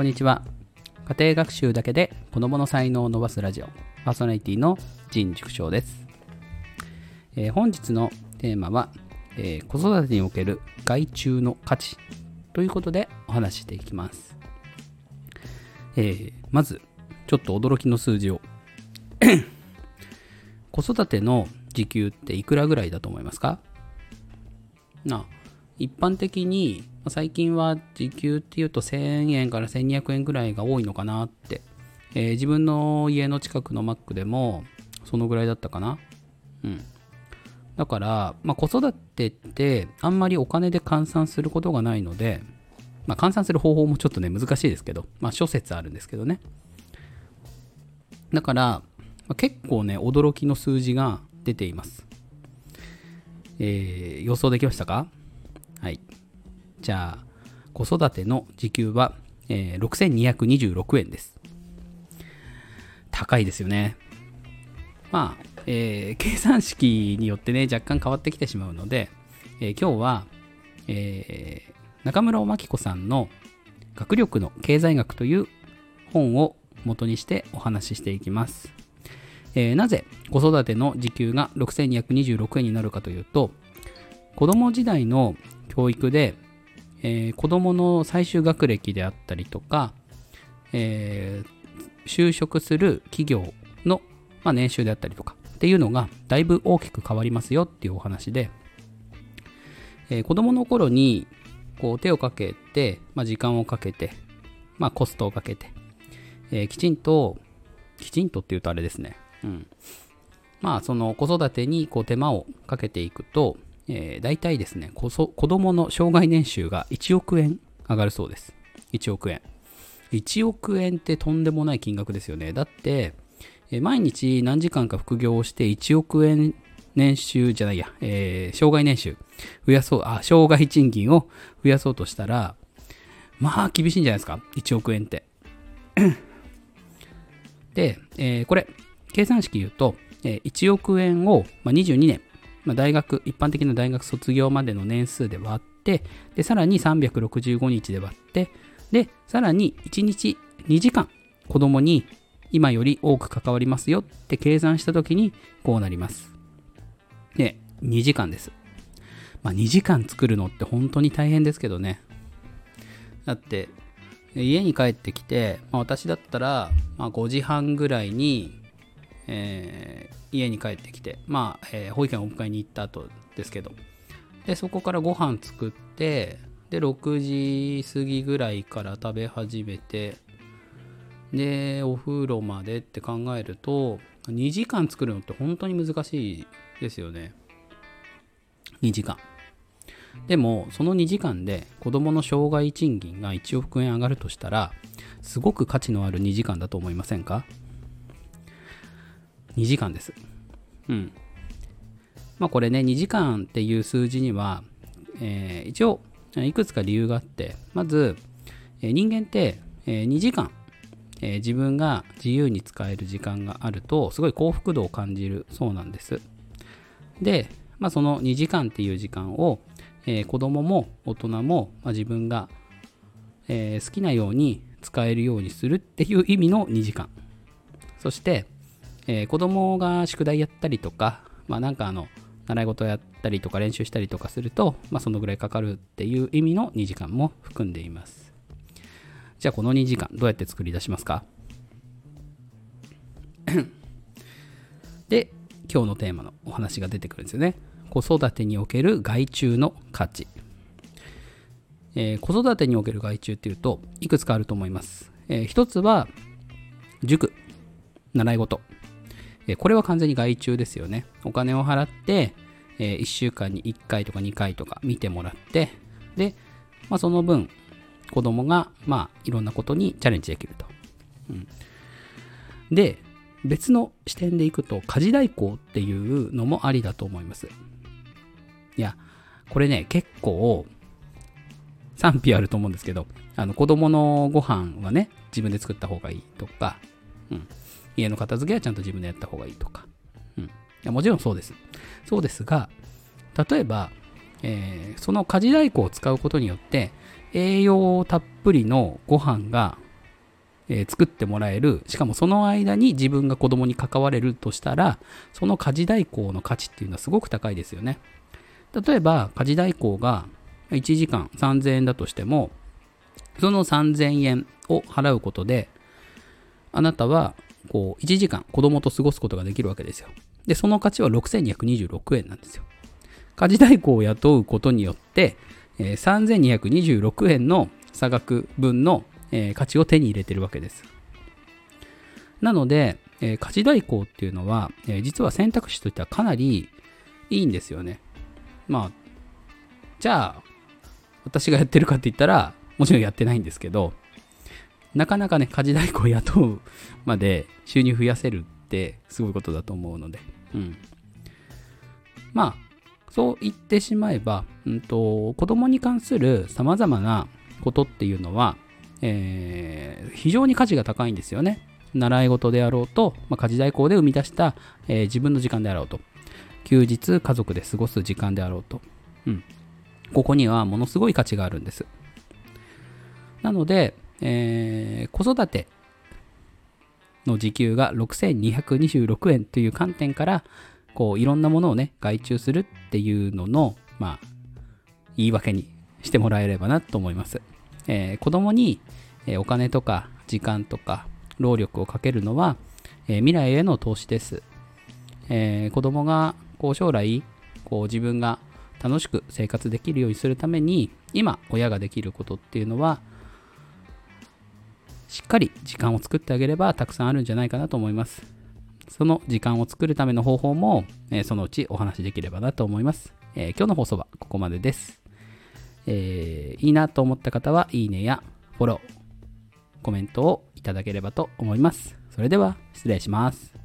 こんにちは。家庭学習だけで子供の才能を伸ばすラジオ、パーソナリティの陣塾長です。えー本日のテーマは、えー子育てにおける害虫の価値ということでお話ししていきます。えーまず、ちょっと驚きの数字を。子育ての時給っていくらぐらいだと思いますか？なあ一般的に最近は時給っていうと1000円から1200円ぐらいが多いのかなって、えー自分の家の近くのマックでもそのぐらいだったかな。うん。だから、まあ、子育てってあんまりお金で換算することがないので、まあ、換算する方法もちょっとね難しいですけど、まあ、諸説あるんですけどね。だから、まあ結構ね驚きの数字が出ています。えー予想できましたか？はい。じゃあ、子育ての時給は、えー6226円です。高いですよね。まあ、えー計算式によってね、若干変わってきてしまうので、えー今日は、えー中村真紀子さんの学力の経済学という本を元にしてお話ししていきます。えーなぜ子育ての時給が6226円になるかというと、子供時代の教育で、えー子供の最終学歴であったりとか、えー就職する企業の、まあ、年収であったりとかっていうのがだいぶ大きく変わりますよっていうお話で、えー子供の頃にこう手をかけて、まあ、時間をかけて、まあ、コストをかけて、えーきちんときちんとっていうとあれですね、うん、まあその子育てにこう手間をかけていくと、えー、大体ですねこそ子供の生涯年収が1億円上がるそうです。1億円。1億円ってとんでもない金額ですよね。だって、えー毎日何時間か副業をして1億円年収じゃないや、えー生涯年収増やそうあ生涯賃金を増やそうとしたらまあ厳しいんじゃないですか。1億円って。で、えーこれ、計算式言うと、え1億円を、まあ、22年、まあ、大学、一般的な大学卒業までの年数で割って、で、さらに365日で割って、で、さらに1日2時間、子供に今より多く関わりますよって計算したときに、こうなります。で、2時間です。まあ、2時間作るのって本当に大変ですけどね。だって、家に帰ってきて、まあ、私だったら、まあ、5時半ぐらいに、えー家に帰ってきて、まあえー保育園お迎えに行った後ですけど。でそこからご飯作ってで6時過ぎぐらいから食べ始めてでお風呂までって考えると2時間作るのって本当に難しいですよね。2時間。でもその2時間で子供の生涯賃金が1億円上がるとしたらすごく価値のある2時間だと思いませんか？2時間です。うん。まあこれね、2時間っていう数字には、えー一応、いくつか理由があって、まず、え人間って、え2時間、え自分が自由に使える時間があると、すごい幸福度を感じるそうなんです。で、まあその2時間っていう時間を、えー子供も大人も、まあ、自分が、えー好きなように使えるようにするっていう意味の2時間。そして、えー子供が宿題やったりとか、まあなんかあの、習い事やったりとか練習したりとかすると、まあそのぐらいかかるっていう意味の2時間も含んでいます。じゃあこの2時間どうやって作り出しますか？で、今日のテーマのお話が出てくるんですよね。子育てにおける害虫の価値。えー子育てにおける害虫っていうといくつかあると思います。えー一つは塾習い事。えこれは完全に外注ですよね。お金を払って、え1週間に1回とか2回とか見てもらって、で、まあ、その分、子供が、まあ、いろんなことにチャレンジできると。うんで、別の視点でいくと、家事代行っていうのもありだと思います。いや、これね、結構、賛否あると思うんですけど、あの子供のご飯はね、自分で作った方がいいとか、うん、家の片付けはちゃんと自分でやった方がいいとか、うん、いやもちろんそうです。そうですが、例えば、えーその家事代行を使うことによって、栄養たっぷりのご飯がえー作ってもらえる。しかもその間に自分が子供に関われるとしたらその家事代行の価値っていうのはすごく高いですよね。例えば家事代行が1時間3000円だとしてもその3000円を払うことであなたはこう1時間子供と過ごすことができるわけですよでその価値は6226円なんですよ家事代行を雇うことによって、えー3226円の差額分の、えー価値を手に入れてるわけです。なので、えー家事代行っていうのは、えー実は選択肢としてはかなりいいんですよね。まあ、じゃあ、私がやってるかって言ったら、もちろんやってないんですけど、なかなかね、家事代行を雇うまで収入増やせるってすごいことだと思うので、うん。まあ、そう言ってしまえば、うんと、子供に関する様々なことっていうのは、えー非常に価値が高いんですよね。習い事であろうと、まあ、家事代行で生み出した、えー自分の時間であろうと、休日家族で過ごす時間であろうと、うん。ここにはものすごい価値があるんです。なので、えー子育ての時給が6226円という観点から、こういろんなものをね、外注するっていうのの、まあ、言い訳にしてもらえればなと思います。えー子供に、えお金とか時間とか労力をかけるのは、えー未来への投資です。えー子供がこう将来こう自分が楽しく生活できるようにするために今親ができることっていうのはしっかり時間を作ってあげればたくさんあるんじゃないかなと思います。その時間を作るための方法も、えーそのうちお話しできればなと思います。えー今日の放送はここまでです。えーいいなと思った方はいいねやフォロー、コメントをいただければと思います。それでは失礼します。